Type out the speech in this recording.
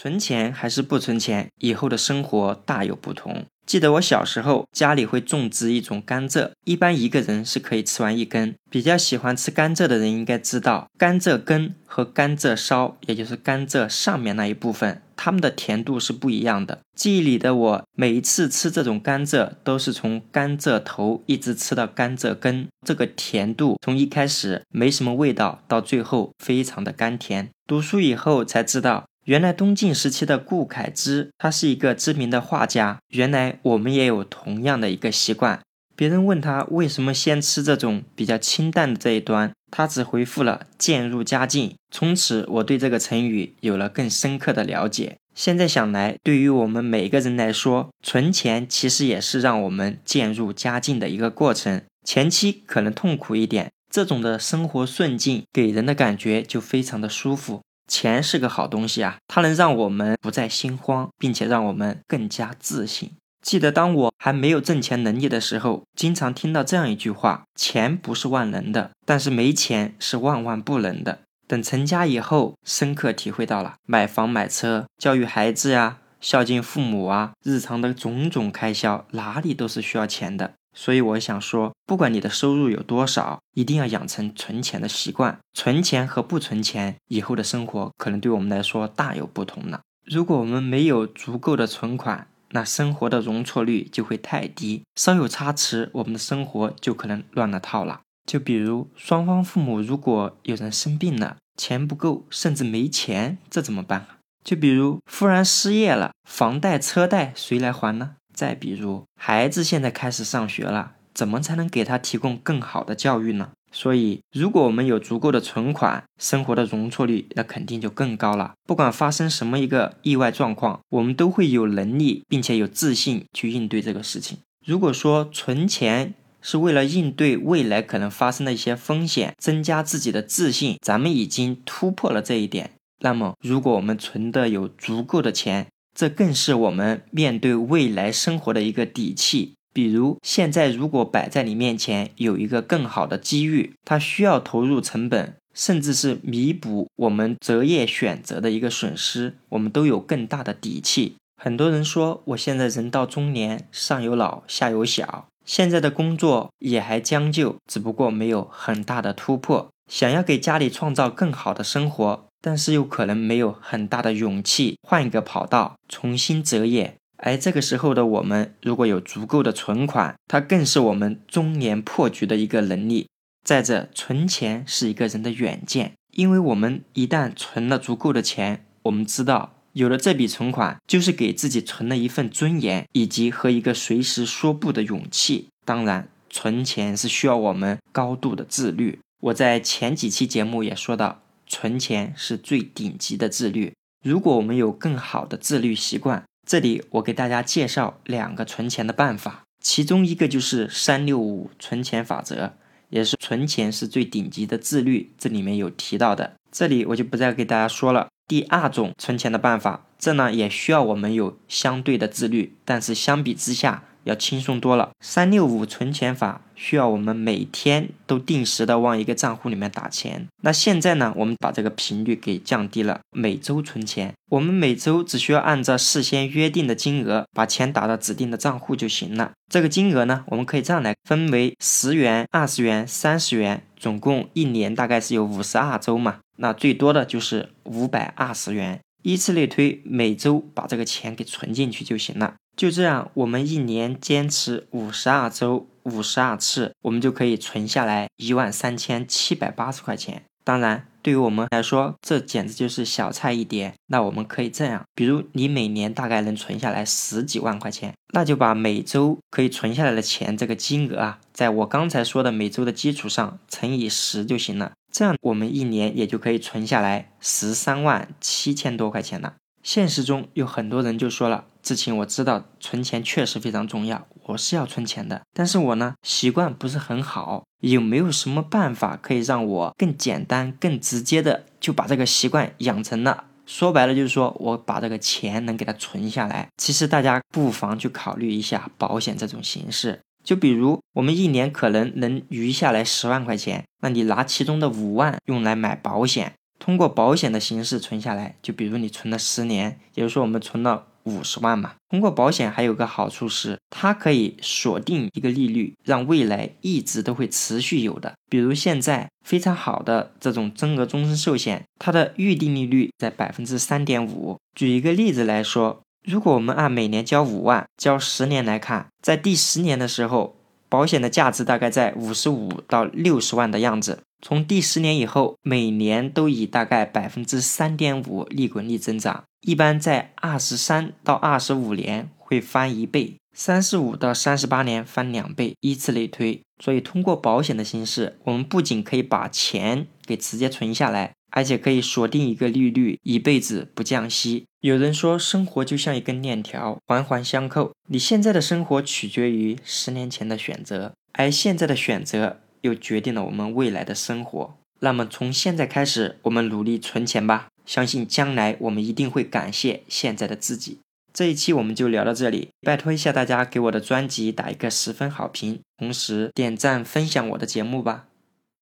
存钱还是不存钱，以后的生活大有不同。记得我小时候家里会种植一种甘蔗，一般一个人是可以吃完一根。比较喜欢吃甘蔗的人应该知道，甘蔗根和甘蔗梢，也就是甘蔗上面那一部分，它们的甜度是不一样的。记忆里的我，每一次吃这种甘蔗，都是从甘蔗头一直吃到甘蔗根，这个甜度从一开始没什么味道，到最后非常的甘甜。读书以后才知道。原来东晋时期的顾恺之，他是一个知名的画家。原来我们也有同样的一个习惯。别人问他为什么先吃这种比较清淡的这一端，他只回复了“渐入佳境”。从此，我对这个成语有了更深刻的了解。现在想来，对于我们每个人来说，存钱其实也是让我们渐入佳境的一个过程。前期可能痛苦一点，这种的生活顺境给人的感觉就非常的舒服。钱是个好东西啊，它能让我们不再心慌，并且让我们更加自信。记得当我还没有挣钱能力的时候，经常听到这样一句话：钱不是万能的，但是没钱是万万不能的。等成家以后，深刻体会到了买房买车、教育孩子呀、孝敬父母啊，日常的种种开销，哪里都是需要钱的。所以我想说，不管你的收入有多少，一定要养成存钱的习惯。存钱和不存钱，以后的生活可能对我们来说大有不同呢。如果我们没有足够的存款，那生活的容错率就会太低，稍有差池，我们的生活就可能乱了套了。就比如双方父母如果有人生病了，钱不够，甚至没钱，这怎么办？就比如忽然失业了，房贷车贷谁来还呢？再比如，孩子现在开始上学了，怎么才能给他提供更好的教育呢？所以，如果我们有足够的存款，生活的容错率那肯定就更高了。不管发生什么一个意外状况，我们都会有能力并且有自信去应对这个事情。如果说存钱是为了应对未来可能发生的一些风险，增加自己的自信，咱们已经突破了这一点。那么，如果我们存的有足够的钱，这更是我们面对未来生活的一个底气。比如，现在如果摆在你面前有一个更好的机遇，它需要投入成本，甚至是弥补我们择业选择的一个损失，我们都有更大的底气。很多人说，我现在人到中年，上有老，下有小，现在的工作也还将就，只不过没有很大的突破，想要给家里创造更好的生活。但是又可能没有很大的勇气换一个跑道重新择业，而这个时候的我们如果有足够的存款，它更是我们中年破局的一个能力。再者，存钱是一个人的远见，因为我们一旦存了足够的钱，我们知道有了这笔存款，就是给自己存了一份尊严，以及和一个随时说不的勇气。当然，存钱是需要我们高度的自律。我在前几期节目也说到。存钱是最顶级的自律。如果我们有更好的自律习惯，这里我给大家介绍两个存钱的办法。其中一个就是三六五存钱法则，也是存钱是最顶级的自律。这里面有提到的，这里我就不再给大家说了。第二种存钱的办法，这呢也需要我们有相对的自律，但是相比之下。要轻松多了。三六五存钱法需要我们每天都定时的往一个账户里面打钱。那现在呢，我们把这个频率给降低了，每周存钱。我们每周只需要按照事先约定的金额把钱打到指定的账户就行了。这个金额呢，我们可以这样来分为十元、二十元、三十元，总共一年大概是有五十二周嘛。那最多的就是五百二十元，依次类推，每周把这个钱给存进去就行了。就这样，我们一年坚持五十二周，五十二次，我们就可以存下来一万三千七百八十块钱。当然，对于我们来说，这简直就是小菜一碟。那我们可以这样，比如你每年大概能存下来十几万块钱，那就把每周可以存下来的钱这个金额啊，在我刚才说的每周的基础上乘以十就行了。这样我们一年也就可以存下来十三万七千多块钱了。现实中有很多人就说了：“志清，我知道存钱确实非常重要，我是要存钱的。但是我呢，习惯不是很好，有没有什么办法可以让我更简单、更直接的就把这个习惯养成了？说白了就是说我把这个钱能给它存下来。其实大家不妨去考虑一下保险这种形式，就比如我们一年可能能余下来十万块钱，那你拿其中的五万用来买保险。”通过保险的形式存下来，就比如你存了十年，也就是说我们存了五十万嘛。通过保险还有个好处是，它可以锁定一个利率，让未来一直都会持续有的。比如现在非常好的这种增额终身寿险，它的预定利率在百分之三点五。举一个例子来说，如果我们按每年交五万，交十年来看，在第十年的时候。保险的价值大概在五十五到六十万的样子，从第十年以后，每年都以大概百分之三点五利滚利增长，一般在二十三到二十五年会翻一倍，三十五到三十八年翻两倍，依次类推。所以，通过保险的形式，我们不仅可以把钱给直接存下来。而且可以锁定一个利率，一辈子不降息。有人说，生活就像一根链条，环环相扣。你现在的生活取决于十年前的选择，而现在的选择又决定了我们未来的生活。那么，从现在开始，我们努力存钱吧，相信将来我们一定会感谢现在的自己。这一期我们就聊到这里，拜托一下大家给我的专辑打一个十分好评，同时点赞分享我的节目吧。